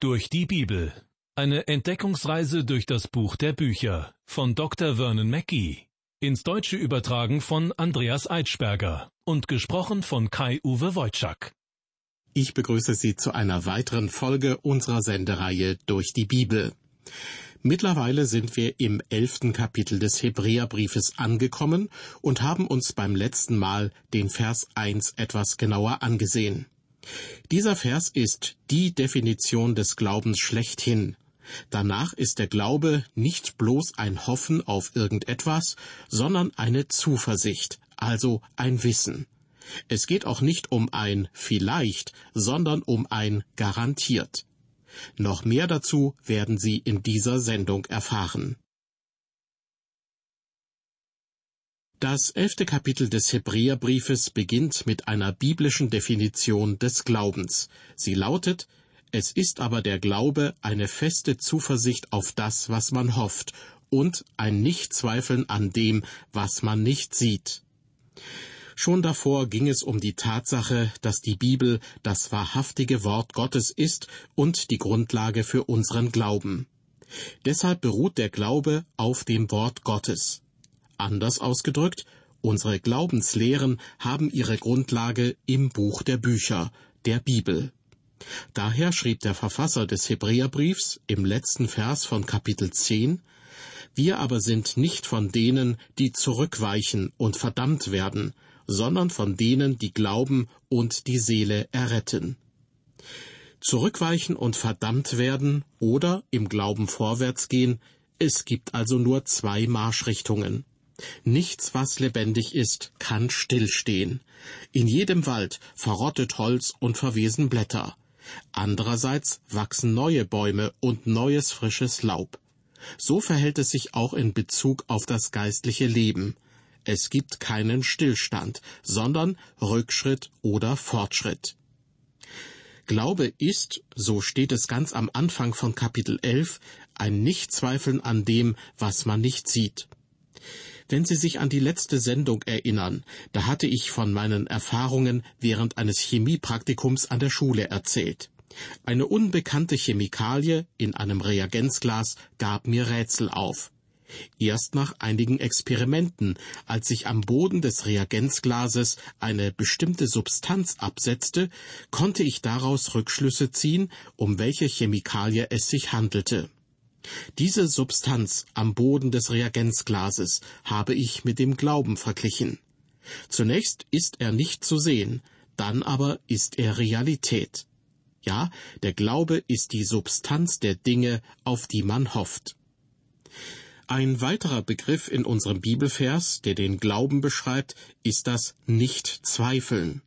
Durch die Bibel. Eine Entdeckungsreise durch das Buch der Bücher von Dr. Vernon Mackey. Ins Deutsche übertragen von Andreas Eitschberger und gesprochen von Kai-Uwe Wojczak. Ich begrüße Sie zu einer weiteren Folge unserer Sendereihe Durch die Bibel. Mittlerweile sind wir im elften Kapitel des Hebräerbriefes angekommen und haben uns beim letzten Mal den Vers 1 etwas genauer angesehen. Dieser Vers ist die Definition des Glaubens schlechthin. Danach ist der Glaube nicht bloß ein Hoffen auf irgendetwas, sondern eine Zuversicht, also ein Wissen. Es geht auch nicht um ein vielleicht, sondern um ein garantiert. Noch mehr dazu werden Sie in dieser Sendung erfahren. Das elfte Kapitel des Hebräerbriefes beginnt mit einer biblischen Definition des Glaubens. Sie lautet, es ist aber der Glaube eine feste Zuversicht auf das, was man hofft, und ein Nichtzweifeln an dem, was man nicht sieht. Schon davor ging es um die Tatsache, dass die Bibel das wahrhaftige Wort Gottes ist und die Grundlage für unseren Glauben. Deshalb beruht der Glaube auf dem Wort Gottes. Anders ausgedrückt, unsere Glaubenslehren haben ihre Grundlage im Buch der Bücher, der Bibel. Daher schrieb der Verfasser des Hebräerbriefs im letzten Vers von Kapitel 10, Wir aber sind nicht von denen, die zurückweichen und verdammt werden, sondern von denen, die glauben und die Seele erretten. Zurückweichen und verdammt werden oder im Glauben vorwärts gehen, es gibt also nur zwei Marschrichtungen. Nichts, was lebendig ist, kann stillstehen. In jedem Wald verrottet Holz und verwesen Blätter. Andererseits wachsen neue Bäume und neues frisches Laub. So verhält es sich auch in Bezug auf das geistliche Leben. Es gibt keinen Stillstand, sondern Rückschritt oder Fortschritt. Glaube ist, so steht es ganz am Anfang von Kapitel 11, ein Nichtzweifeln an dem, was man nicht sieht. Wenn Sie sich an die letzte Sendung erinnern, da hatte ich von meinen Erfahrungen während eines Chemiepraktikums an der Schule erzählt. Eine unbekannte Chemikalie in einem Reagenzglas gab mir Rätsel auf. Erst nach einigen Experimenten, als sich am Boden des Reagenzglases eine bestimmte Substanz absetzte, konnte ich daraus Rückschlüsse ziehen, um welche Chemikalie es sich handelte. Diese Substanz am Boden des Reagenzglases habe ich mit dem Glauben verglichen. Zunächst ist er nicht zu sehen, dann aber ist er Realität. Ja, der Glaube ist die Substanz der Dinge, auf die man hofft. Ein weiterer Begriff in unserem Bibelvers, der den Glauben beschreibt, ist das Nicht-Zweifeln.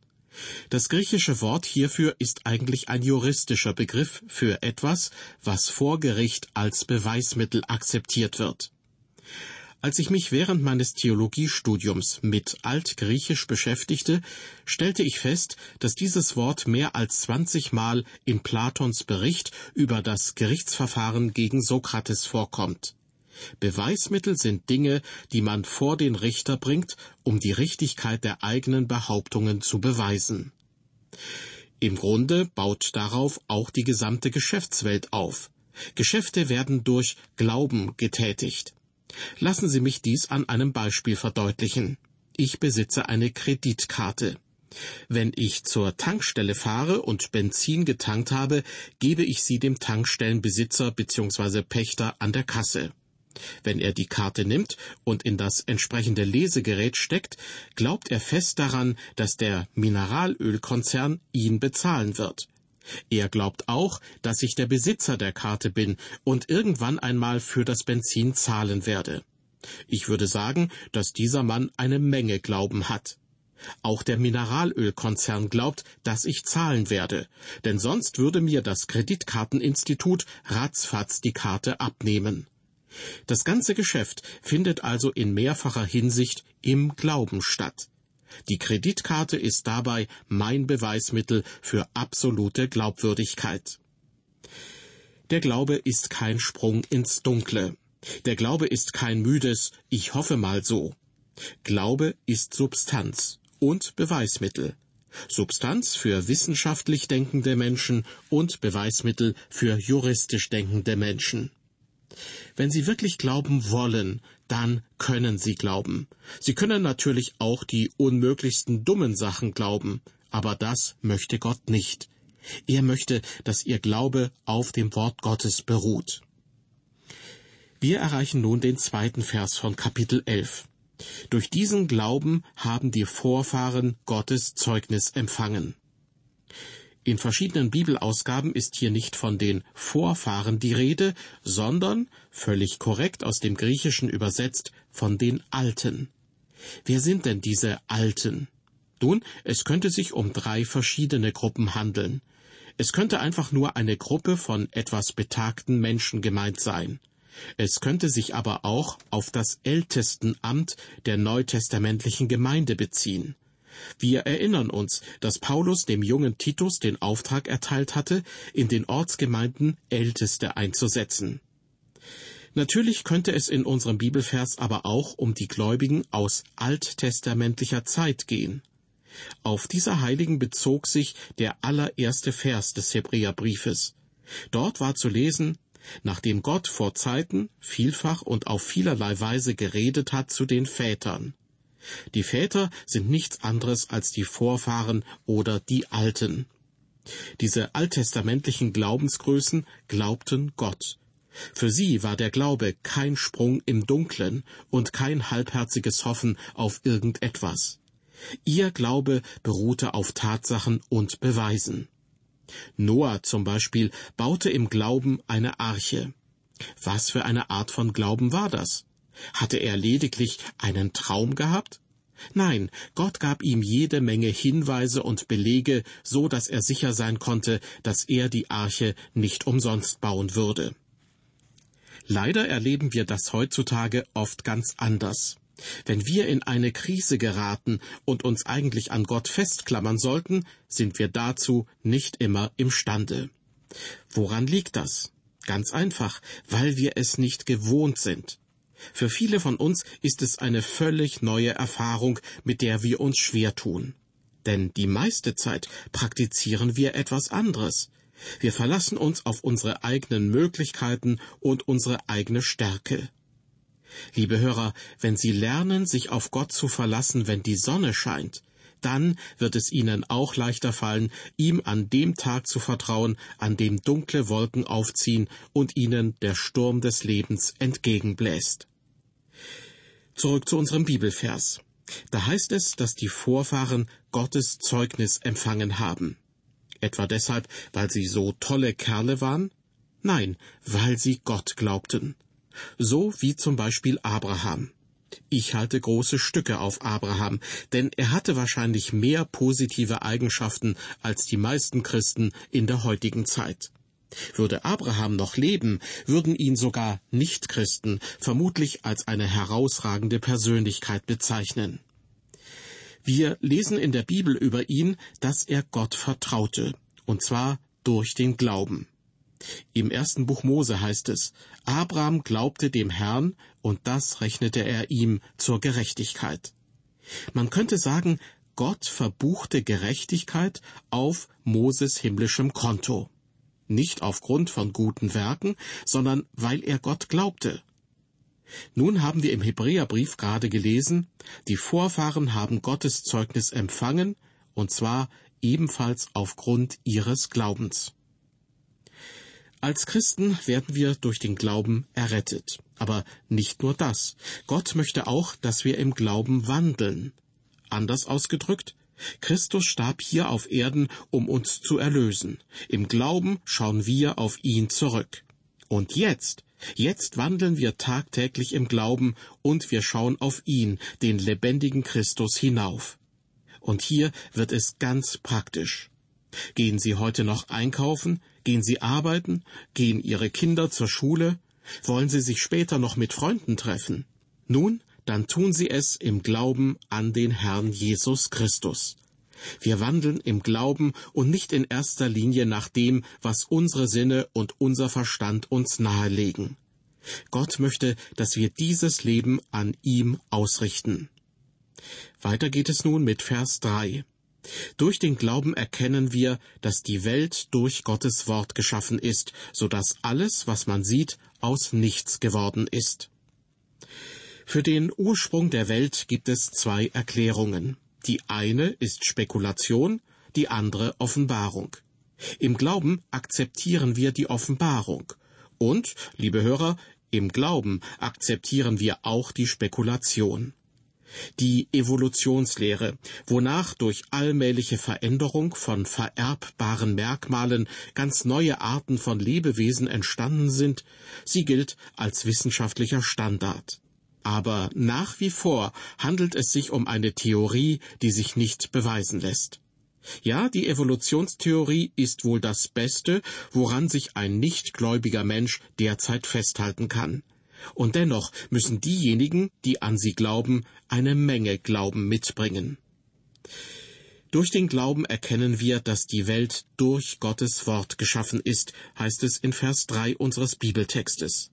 Das griechische Wort hierfür ist eigentlich ein juristischer Begriff für etwas, was vor Gericht als Beweismittel akzeptiert wird. Als ich mich während meines Theologiestudiums mit Altgriechisch beschäftigte, stellte ich fest, dass dieses Wort mehr als 20 Mal in Platons Bericht über das Gerichtsverfahren gegen Sokrates vorkommt. Beweismittel sind Dinge, die man vor den Richter bringt, um die Richtigkeit der eigenen Behauptungen zu beweisen. Im Grunde baut darauf auch die gesamte Geschäftswelt auf. Geschäfte werden durch Glauben getätigt. Lassen Sie mich dies an einem Beispiel verdeutlichen. Ich besitze eine Kreditkarte. Wenn ich zur Tankstelle fahre und Benzin getankt habe, gebe ich sie dem Tankstellenbesitzer bzw. Pächter an der Kasse. Wenn er die Karte nimmt und in das entsprechende Lesegerät steckt, glaubt er fest daran, dass der Mineralölkonzern ihn bezahlen wird. Er glaubt auch, dass ich der Besitzer der Karte bin und irgendwann einmal für das Benzin zahlen werde. Ich würde sagen, dass dieser Mann eine Menge Glauben hat. Auch der Mineralölkonzern glaubt, dass ich zahlen werde, denn sonst würde mir das Kreditkarteninstitut ratzfatz die Karte abnehmen. Das ganze Geschäft findet also in mehrfacher Hinsicht im Glauben statt. Die Kreditkarte ist dabei mein Beweismittel für absolute Glaubwürdigkeit. Der Glaube ist kein Sprung ins Dunkle. Der Glaube ist kein müdes Ich hoffe mal so. Glaube ist Substanz und Beweismittel. Substanz für wissenschaftlich denkende Menschen und Beweismittel für juristisch denkende Menschen. Wenn Sie wirklich glauben wollen, dann können Sie glauben. Sie können natürlich auch die unmöglichsten dummen Sachen glauben, aber das möchte Gott nicht. Er möchte, dass Ihr Glaube auf dem Wort Gottes beruht. Wir erreichen nun den zweiten Vers von Kapitel 11. Durch diesen Glauben haben die Vorfahren Gottes Zeugnis empfangen. In verschiedenen Bibelausgaben ist hier nicht von den Vorfahren die Rede, sondern, völlig korrekt aus dem Griechischen übersetzt, von den Alten. Wer sind denn diese Alten? Nun, es könnte sich um drei verschiedene Gruppen handeln. Es könnte einfach nur eine Gruppe von etwas betagten Menschen gemeint sein. Es könnte sich aber auch auf das Ältestenamt der neutestamentlichen Gemeinde beziehen. Wir erinnern uns, dass Paulus dem jungen Titus den Auftrag erteilt hatte, in den Ortsgemeinden Älteste einzusetzen. Natürlich könnte es in unserem Bibelvers aber auch um die Gläubigen aus alttestamentlicher Zeit gehen. Auf diese Heiligen bezog sich der allererste Vers des Hebräerbriefes. Dort war zu lesen, nachdem Gott vor Zeiten vielfach und auf vielerlei Weise geredet hat zu den Vätern. Die Väter sind nichts anderes als die Vorfahren oder die Alten. Diese alttestamentlichen Glaubensgrößen glaubten Gott. Für sie war der Glaube kein Sprung im Dunklen und kein halbherziges Hoffen auf irgendetwas. Ihr Glaube beruhte auf Tatsachen und Beweisen. Noah zum Beispiel baute im Glauben eine Arche. Was für eine Art von Glauben war das? Hatte er lediglich einen Traum gehabt? Nein, Gott gab ihm jede Menge Hinweise und Belege, so dass er sicher sein konnte, dass er die Arche nicht umsonst bauen würde. Leider erleben wir das heutzutage oft ganz anders. Wenn wir in eine Krise geraten und uns eigentlich an Gott festklammern sollten, sind wir dazu nicht immer imstande. Woran liegt das? Ganz einfach, weil wir es nicht gewohnt sind. Für viele von uns ist es eine völlig neue Erfahrung, mit der wir uns schwer tun. Denn die meiste Zeit praktizieren wir etwas anderes. Wir verlassen uns auf unsere eigenen Möglichkeiten und unsere eigene Stärke. Liebe Hörer, wenn Sie lernen, sich auf Gott zu verlassen, wenn die Sonne scheint, dann wird es Ihnen auch leichter fallen, ihm an dem Tag zu vertrauen, an dem dunkle Wolken aufziehen und Ihnen der Sturm des Lebens entgegenbläst. Zurück zu unserem Bibelvers. Da heißt es, dass die Vorfahren Gottes Zeugnis empfangen haben. Etwa deshalb, weil sie so tolle Kerle waren? Nein, weil sie Gott glaubten. So wie zum Beispiel Abraham. Ich halte große Stücke auf Abraham, denn er hatte wahrscheinlich mehr positive Eigenschaften als die meisten Christen in der heutigen Zeit. Würde Abraham noch leben, würden ihn sogar Nichtchristen vermutlich als eine herausragende Persönlichkeit bezeichnen. Wir lesen in der Bibel über ihn, dass er Gott vertraute, und zwar durch den Glauben. Im ersten Buch Mose heißt es, Abraham glaubte dem Herrn, und das rechnete er ihm zur Gerechtigkeit. Man könnte sagen, Gott verbuchte Gerechtigkeit auf Moses himmlischem Konto nicht aufgrund von guten Werken, sondern weil er Gott glaubte. Nun haben wir im Hebräerbrief gerade gelesen, die Vorfahren haben Gottes Zeugnis empfangen, und zwar ebenfalls aufgrund ihres Glaubens. Als Christen werden wir durch den Glauben errettet. Aber nicht nur das. Gott möchte auch, dass wir im Glauben wandeln. Anders ausgedrückt, Christus starb hier auf Erden, um uns zu erlösen. Im Glauben schauen wir auf ihn zurück. Und jetzt, jetzt wandeln wir tagtäglich im Glauben und wir schauen auf ihn, den lebendigen Christus, hinauf. Und hier wird es ganz praktisch. Gehen Sie heute noch einkaufen? Gehen Sie arbeiten? Gehen Ihre Kinder zur Schule? Wollen Sie sich später noch mit Freunden treffen? Nun, dann tun Sie es im Glauben an den Herrn Jesus Christus. Wir wandeln im Glauben und nicht in erster Linie nach dem, was unsere Sinne und unser Verstand uns nahelegen. Gott möchte, dass wir dieses Leben an ihm ausrichten. Weiter geht es nun mit Vers 3. Durch den Glauben erkennen wir, dass die Welt durch Gottes Wort geschaffen ist, so dass alles, was man sieht, aus nichts geworden ist. Für den Ursprung der Welt gibt es zwei Erklärungen. Die eine ist Spekulation, die andere Offenbarung. Im Glauben akzeptieren wir die Offenbarung. Und, liebe Hörer, im Glauben akzeptieren wir auch die Spekulation die Evolutionslehre, wonach durch allmähliche Veränderung von vererbbaren Merkmalen ganz neue Arten von Lebewesen entstanden sind, sie gilt als wissenschaftlicher Standard. Aber nach wie vor handelt es sich um eine Theorie, die sich nicht beweisen lässt. Ja, die Evolutionstheorie ist wohl das Beste, woran sich ein nichtgläubiger Mensch derzeit festhalten kann. Und dennoch müssen diejenigen, die an sie glauben, eine Menge Glauben mitbringen. Durch den Glauben erkennen wir, dass die Welt durch Gottes Wort geschaffen ist, heißt es in Vers 3 unseres Bibeltextes.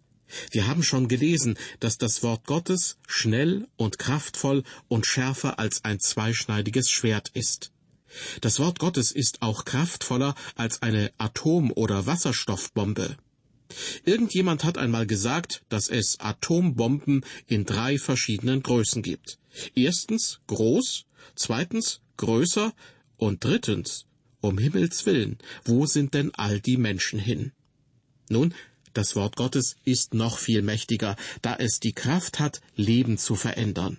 Wir haben schon gelesen, dass das Wort Gottes schnell und kraftvoll und schärfer als ein zweischneidiges Schwert ist. Das Wort Gottes ist auch kraftvoller als eine Atom- oder Wasserstoffbombe. Irgendjemand hat einmal gesagt, dass es Atombomben in drei verschiedenen Größen gibt. Erstens groß, zweitens größer und drittens, um Himmels willen, wo sind denn all die Menschen hin? Nun, das Wort Gottes ist noch viel mächtiger, da es die Kraft hat, Leben zu verändern.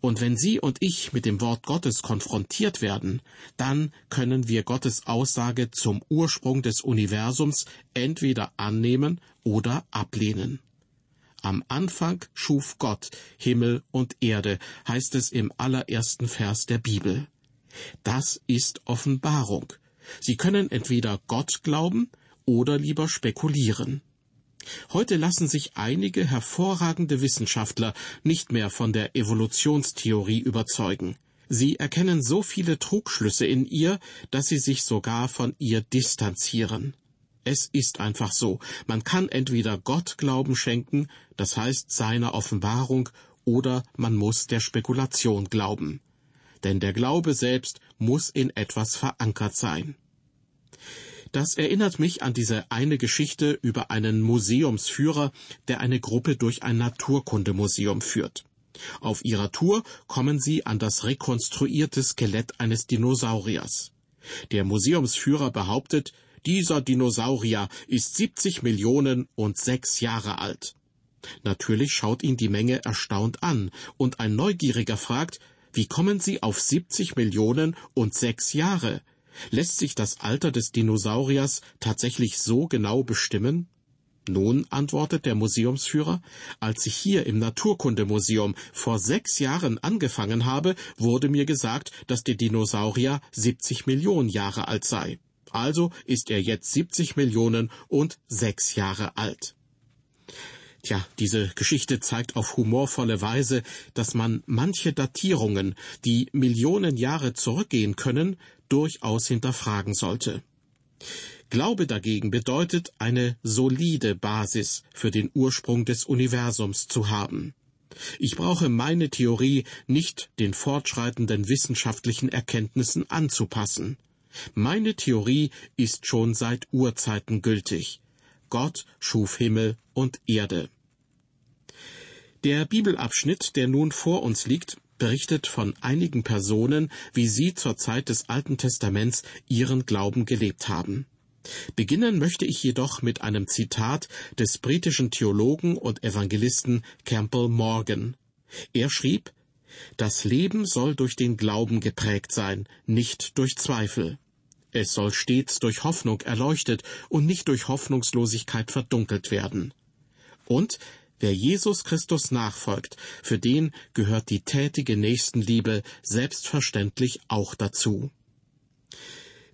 Und wenn Sie und ich mit dem Wort Gottes konfrontiert werden, dann können wir Gottes Aussage zum Ursprung des Universums entweder annehmen oder ablehnen. Am Anfang schuf Gott Himmel und Erde, heißt es im allerersten Vers der Bibel. Das ist Offenbarung. Sie können entweder Gott glauben oder lieber spekulieren. Heute lassen sich einige hervorragende Wissenschaftler nicht mehr von der Evolutionstheorie überzeugen. Sie erkennen so viele Trugschlüsse in ihr, dass sie sich sogar von ihr distanzieren. Es ist einfach so, man kann entweder Gott Glauben schenken, das heißt seiner Offenbarung, oder man muss der Spekulation glauben. Denn der Glaube selbst muss in etwas verankert sein. Das erinnert mich an diese eine Geschichte über einen Museumsführer, der eine Gruppe durch ein Naturkundemuseum führt. Auf ihrer Tour kommen sie an das rekonstruierte Skelett eines Dinosauriers. Der Museumsführer behauptet, dieser Dinosaurier ist 70 Millionen und sechs Jahre alt. Natürlich schaut ihn die Menge erstaunt an, und ein Neugieriger fragt, wie kommen Sie auf 70 Millionen und sechs Jahre? Lässt sich das Alter des Dinosauriers tatsächlich so genau bestimmen? Nun, antwortet der Museumsführer, als ich hier im Naturkundemuseum vor sechs Jahren angefangen habe, wurde mir gesagt, dass der Dinosaurier 70 Millionen Jahre alt sei. Also ist er jetzt 70 Millionen und sechs Jahre alt. Tja, diese Geschichte zeigt auf humorvolle Weise, dass man manche Datierungen, die Millionen Jahre zurückgehen können, durchaus hinterfragen sollte. Glaube dagegen bedeutet, eine solide Basis für den Ursprung des Universums zu haben. Ich brauche meine Theorie nicht den fortschreitenden wissenschaftlichen Erkenntnissen anzupassen. Meine Theorie ist schon seit Urzeiten gültig. Gott schuf Himmel und Erde. Der Bibelabschnitt, der nun vor uns liegt, berichtet von einigen Personen, wie sie zur Zeit des Alten Testaments ihren Glauben gelebt haben. Beginnen möchte ich jedoch mit einem Zitat des britischen Theologen und Evangelisten Campbell Morgan. Er schrieb Das Leben soll durch den Glauben geprägt sein, nicht durch Zweifel. Es soll stets durch Hoffnung erleuchtet und nicht durch Hoffnungslosigkeit verdunkelt werden. Und Wer Jesus Christus nachfolgt, für den gehört die tätige Nächstenliebe selbstverständlich auch dazu.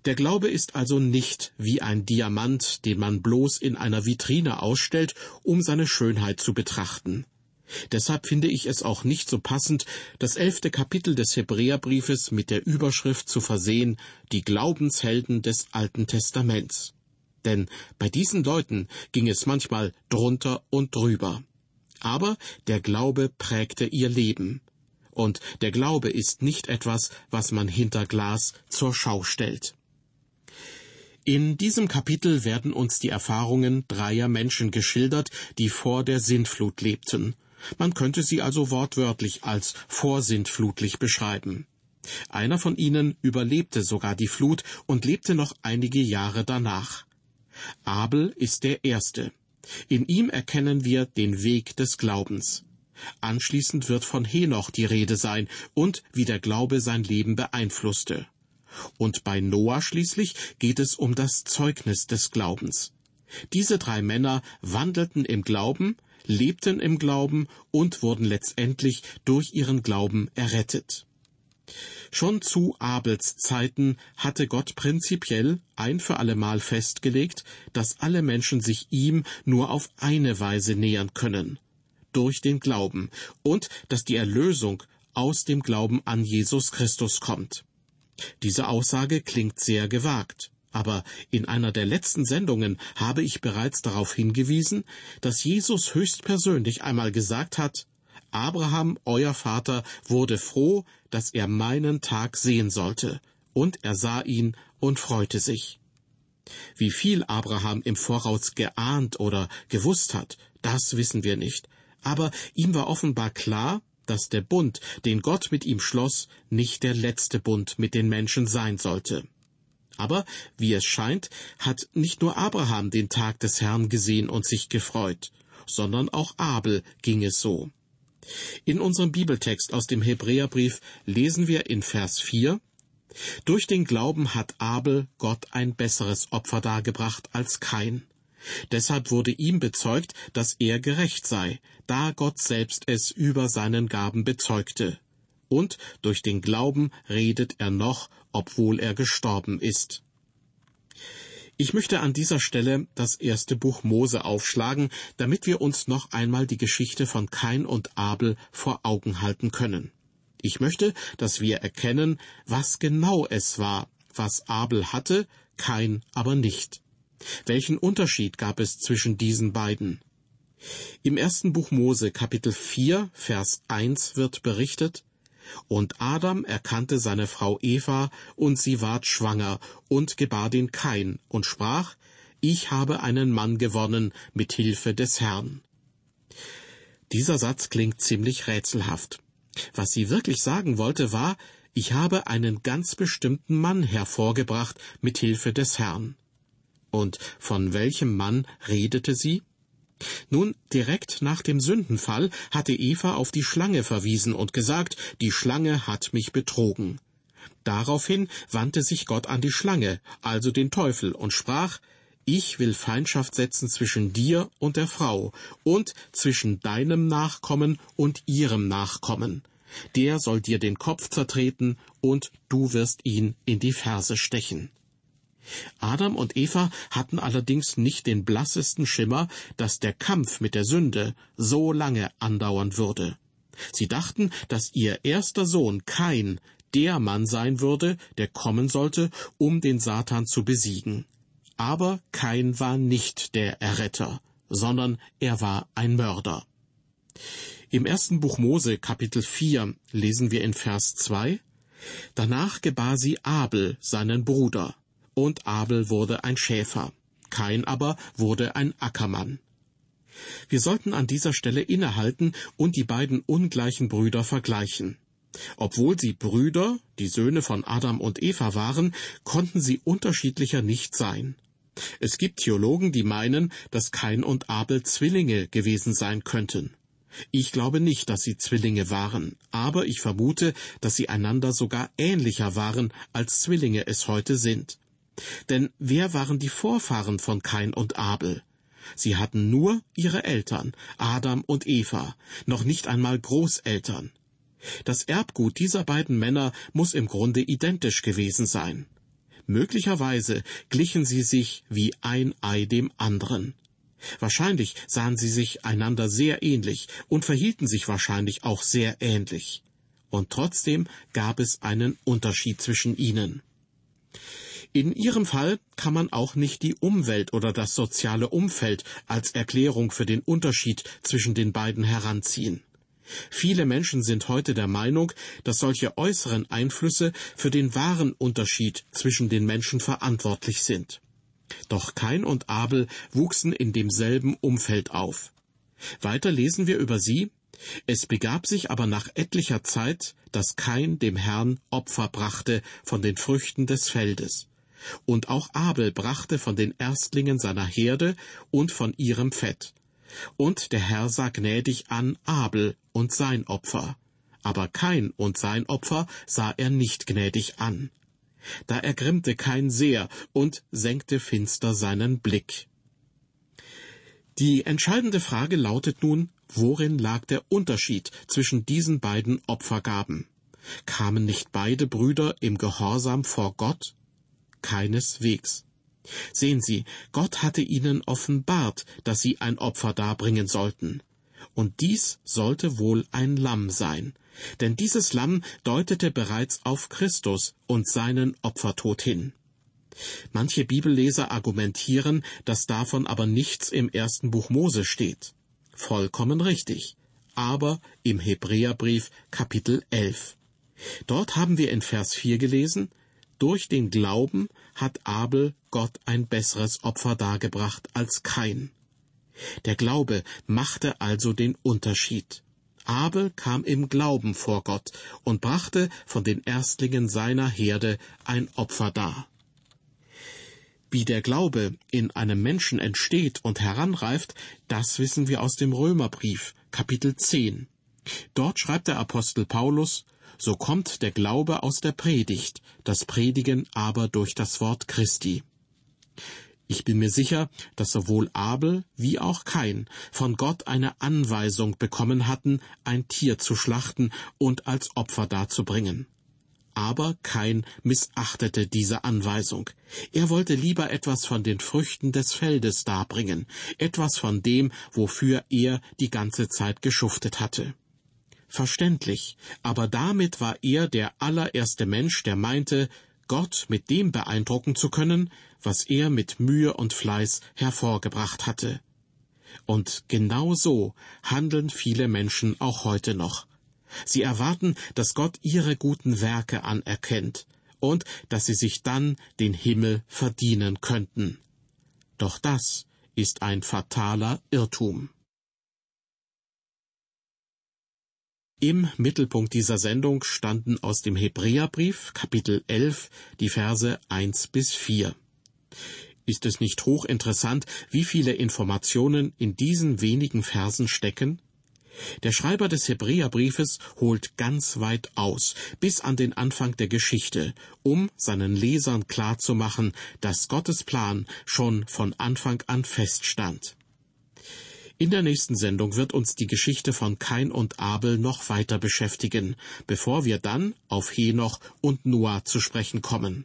Der Glaube ist also nicht wie ein Diamant, den man bloß in einer Vitrine ausstellt, um seine Schönheit zu betrachten. Deshalb finde ich es auch nicht so passend, das elfte Kapitel des Hebräerbriefes mit der Überschrift zu versehen, die Glaubenshelden des Alten Testaments. Denn bei diesen Leuten ging es manchmal drunter und drüber aber der Glaube prägte ihr Leben. und der Glaube ist nicht etwas, was man hinter Glas zur Schau stellt. In diesem Kapitel werden uns die Erfahrungen dreier Menschen geschildert, die vor der Sintflut lebten. Man könnte sie also wortwörtlich als vorsintflutlich beschreiben. Einer von ihnen überlebte sogar die Flut und lebte noch einige Jahre danach. Abel ist der Erste. In ihm erkennen wir den Weg des Glaubens. Anschließend wird von Henoch die Rede sein und wie der Glaube sein Leben beeinflusste. Und bei Noah schließlich geht es um das Zeugnis des Glaubens. Diese drei Männer wandelten im Glauben, lebten im Glauben und wurden letztendlich durch ihren Glauben errettet. Schon zu Abels Zeiten hatte Gott prinzipiell ein für allemal festgelegt, dass alle Menschen sich ihm nur auf eine Weise nähern können, durch den Glauben, und dass die Erlösung aus dem Glauben an Jesus Christus kommt. Diese Aussage klingt sehr gewagt, aber in einer der letzten Sendungen habe ich bereits darauf hingewiesen, dass Jesus höchstpersönlich einmal gesagt hat, Abraham, euer Vater, wurde froh, dass er meinen Tag sehen sollte, und er sah ihn und freute sich. Wie viel Abraham im Voraus geahnt oder gewusst hat, das wissen wir nicht, aber ihm war offenbar klar, dass der Bund, den Gott mit ihm schloss, nicht der letzte Bund mit den Menschen sein sollte. Aber, wie es scheint, hat nicht nur Abraham den Tag des Herrn gesehen und sich gefreut, sondern auch Abel ging es so. In unserem Bibeltext aus dem Hebräerbrief lesen wir in Vers 4, Durch den Glauben hat Abel Gott ein besseres Opfer dargebracht als Kain. Deshalb wurde ihm bezeugt, dass er gerecht sei, da Gott selbst es über seinen Gaben bezeugte. Und durch den Glauben redet er noch, obwohl er gestorben ist. Ich möchte an dieser Stelle das erste Buch Mose aufschlagen, damit wir uns noch einmal die Geschichte von Kain und Abel vor Augen halten können. Ich möchte, dass wir erkennen, was genau es war, was Abel hatte, Kain aber nicht. Welchen Unterschied gab es zwischen diesen beiden? Im ersten Buch Mose Kapitel 4 Vers 1 wird berichtet, und Adam erkannte seine Frau Eva, und sie ward schwanger und gebar den Kain und sprach, ich habe einen Mann gewonnen mit Hilfe des Herrn. Dieser Satz klingt ziemlich rätselhaft. Was sie wirklich sagen wollte war, ich habe einen ganz bestimmten Mann hervorgebracht mit Hilfe des Herrn. Und von welchem Mann redete sie? Nun, direkt nach dem Sündenfall hatte Eva auf die Schlange verwiesen und gesagt, die Schlange hat mich betrogen. Daraufhin wandte sich Gott an die Schlange, also den Teufel, und sprach, ich will Feindschaft setzen zwischen dir und der Frau und zwischen deinem Nachkommen und ihrem Nachkommen. Der soll dir den Kopf zertreten und du wirst ihn in die Ferse stechen. Adam und Eva hatten allerdings nicht den blassesten Schimmer, dass der Kampf mit der Sünde so lange andauern würde. Sie dachten, dass ihr erster Sohn Kain der Mann sein würde, der kommen sollte, um den Satan zu besiegen. Aber Kain war nicht der Erretter, sondern er war ein Mörder. Im ersten Buch Mose Kapitel 4 lesen wir in Vers 2 Danach gebar sie Abel, seinen Bruder und Abel wurde ein Schäfer, Kain aber wurde ein Ackermann. Wir sollten an dieser Stelle innehalten und die beiden ungleichen Brüder vergleichen. Obwohl sie Brüder, die Söhne von Adam und Eva waren, konnten sie unterschiedlicher nicht sein. Es gibt Theologen, die meinen, dass Kain und Abel Zwillinge gewesen sein könnten. Ich glaube nicht, dass sie Zwillinge waren, aber ich vermute, dass sie einander sogar ähnlicher waren, als Zwillinge es heute sind. Denn wer waren die Vorfahren von Kain und Abel? Sie hatten nur ihre Eltern, Adam und Eva, noch nicht einmal Großeltern. Das Erbgut dieser beiden Männer muss im Grunde identisch gewesen sein. Möglicherweise glichen sie sich wie ein Ei dem anderen. Wahrscheinlich sahen sie sich einander sehr ähnlich und verhielten sich wahrscheinlich auch sehr ähnlich. Und trotzdem gab es einen Unterschied zwischen ihnen. In Ihrem Fall kann man auch nicht die Umwelt oder das soziale Umfeld als Erklärung für den Unterschied zwischen den beiden heranziehen. Viele Menschen sind heute der Meinung, dass solche äußeren Einflüsse für den wahren Unterschied zwischen den Menschen verantwortlich sind. Doch Kain und Abel wuchsen in demselben Umfeld auf. Weiter lesen wir über sie, es begab sich aber nach etlicher Zeit, dass Kain dem Herrn Opfer brachte von den Früchten des Feldes. Und auch Abel brachte von den Erstlingen seiner Herde und von ihrem Fett. Und der Herr sah gnädig an Abel und sein Opfer. Aber Kain und sein Opfer sah er nicht gnädig an. Da ergrimmte Kain sehr und senkte finster seinen Blick. Die entscheidende Frage lautet nun, worin lag der Unterschied zwischen diesen beiden Opfergaben? Kamen nicht beide Brüder im Gehorsam vor Gott? Keineswegs. Sehen Sie, Gott hatte ihnen offenbart, dass sie ein Opfer darbringen sollten. Und dies sollte wohl ein Lamm sein, denn dieses Lamm deutete bereits auf Christus und seinen Opfertod hin. Manche Bibelleser argumentieren, dass davon aber nichts im ersten Buch Mose steht. Vollkommen richtig. Aber im Hebräerbrief Kapitel 11. Dort haben wir in Vers 4 gelesen, durch den Glauben hat Abel Gott ein besseres Opfer dargebracht als Kain. Der Glaube machte also den Unterschied. Abel kam im Glauben vor Gott und brachte von den Erstlingen seiner Herde ein Opfer dar. Wie der Glaube in einem Menschen entsteht und heranreift, das wissen wir aus dem Römerbrief, Kapitel 10. Dort schreibt der Apostel Paulus, so kommt der Glaube aus der Predigt, das Predigen aber durch das Wort Christi. Ich bin mir sicher, dass sowohl Abel wie auch Kain von Gott eine Anweisung bekommen hatten, ein Tier zu schlachten und als Opfer darzubringen. Aber Kain missachtete diese Anweisung. Er wollte lieber etwas von den Früchten des Feldes darbringen, etwas von dem, wofür er die ganze Zeit geschuftet hatte. Verständlich, aber damit war er der allererste Mensch, der meinte, Gott mit dem beeindrucken zu können, was er mit Mühe und Fleiß hervorgebracht hatte. Und genau so handeln viele Menschen auch heute noch. Sie erwarten, dass Gott ihre guten Werke anerkennt und dass sie sich dann den Himmel verdienen könnten. Doch das ist ein fataler Irrtum. Im Mittelpunkt dieser Sendung standen aus dem Hebräerbrief Kapitel 11 die Verse 1 bis 4. Ist es nicht hochinteressant, wie viele Informationen in diesen wenigen Versen stecken? Der Schreiber des Hebräerbriefes holt ganz weit aus, bis an den Anfang der Geschichte, um seinen Lesern klarzumachen, dass Gottes Plan schon von Anfang an feststand. In der nächsten Sendung wird uns die Geschichte von Kain und Abel noch weiter beschäftigen, bevor wir dann auf Henoch und Noah zu sprechen kommen.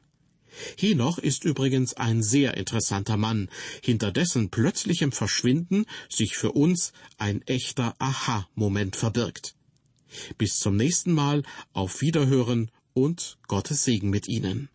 Henoch ist übrigens ein sehr interessanter Mann, hinter dessen plötzlichem Verschwinden sich für uns ein echter Aha-Moment verbirgt. Bis zum nächsten Mal, auf Wiederhören und Gottes Segen mit Ihnen.